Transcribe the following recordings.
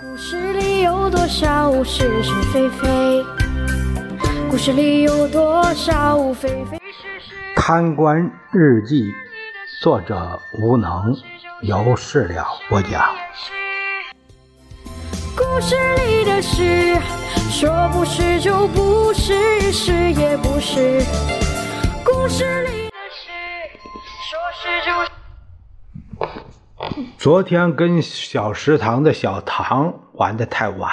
故事里有多少是是非非？故事里有多少非非是是？贪官日记，作者无能，由事了播讲。故事里的事，说不是就不是，是也不是。故事里的事，说是就是。昨天跟小食堂的小唐玩的太晚，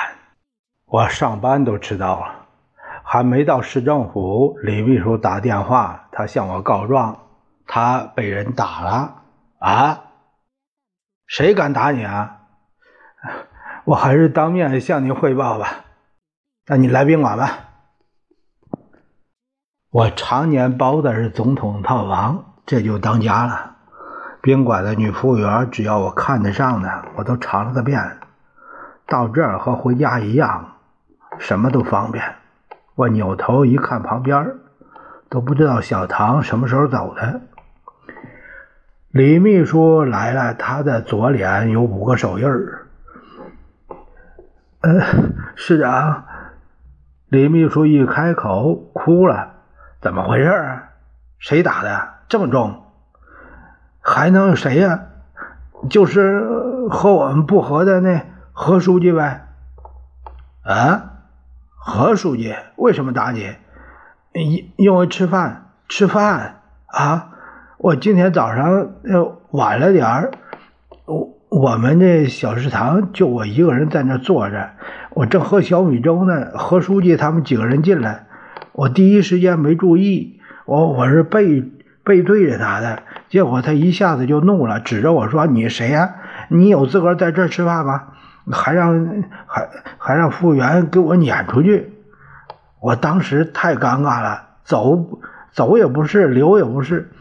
我上班都迟到了，还没到市政府，李秘书打电话，他向我告状，他被人打了啊！谁敢打你啊？我还是当面向你汇报吧。那你来宾馆吧。我常年包的是总统套房，这就当家了。宾馆的女服务员，只要我看得上的，我都尝了个遍。到这儿和回家一样，什么都方便。我扭头一看，旁边都不知道小唐什么时候走的。李秘书来了，他的左脸有五个手印儿。呃，市长，李秘书一开口哭了，怎么回事啊？谁打的这么重？还能有谁呀？就是和我们不和的那何书记呗。啊，何书记为什么打你？因因为吃饭吃饭啊！我今天早上晚了点儿，我我们这小食堂就我一个人在那坐着，我正喝小米粥呢。何书记他们几个人进来，我第一时间没注意，我我是背背对着他的。结果他一下子就怒了，指着我说：“你谁呀？你有资格在这儿吃饭吗？还让还还让服务员给我撵出去！”我当时太尴尬了，走走也不是，留也不是。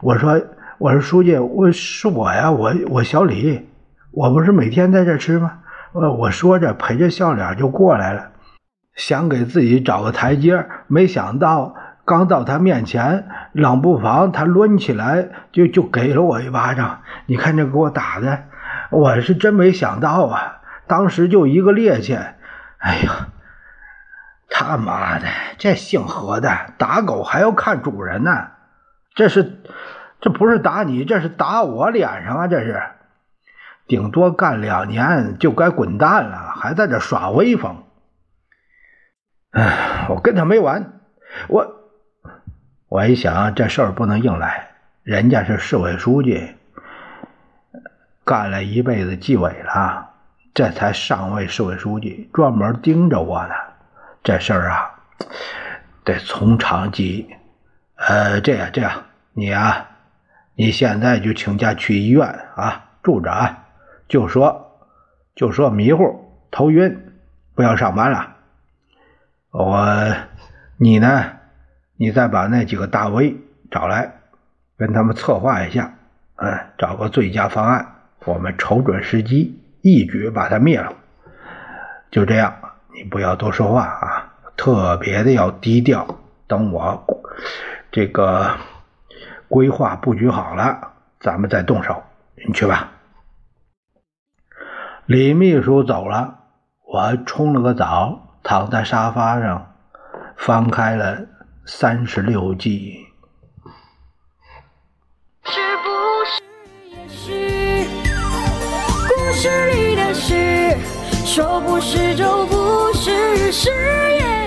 我说：“我说书记，我是我呀，我我小李，我不是每天在这吃吗？”呃，我说着陪着笑脸就过来了，想给自己找个台阶，没想到。刚到他面前，冷不防他抡起来就就给了我一巴掌。你看这给我打的，我是真没想到啊！当时就一个趔趄，哎呀，他妈的，这姓何的打狗还要看主人呢？这是，这不是打你，这是打我脸上啊！这是，顶多干两年就该滚蛋了，还在这耍威风。哎，我跟他没完，我。我一想，这事儿不能硬来，人家是市委书记，干了一辈子纪委了，这才上位市委书记，专门盯着我呢。这事儿啊，得从长计议。呃，这样这样，你啊，你现在就请假去医院啊，住着啊，就说就说迷糊、头晕，不要上班了。我，你呢？你再把那几个大 V 找来，跟他们策划一下，嗯，找个最佳方案，我们瞅准时机，一举把他灭了。就这样，你不要多说话啊，特别的要低调。等我这个规划布局好了，咱们再动手。你去吧。李秘书走了，我冲了个澡，躺在沙发上，翻开了。三十六计，是不是也是故事里的事？说不是就不是，是也。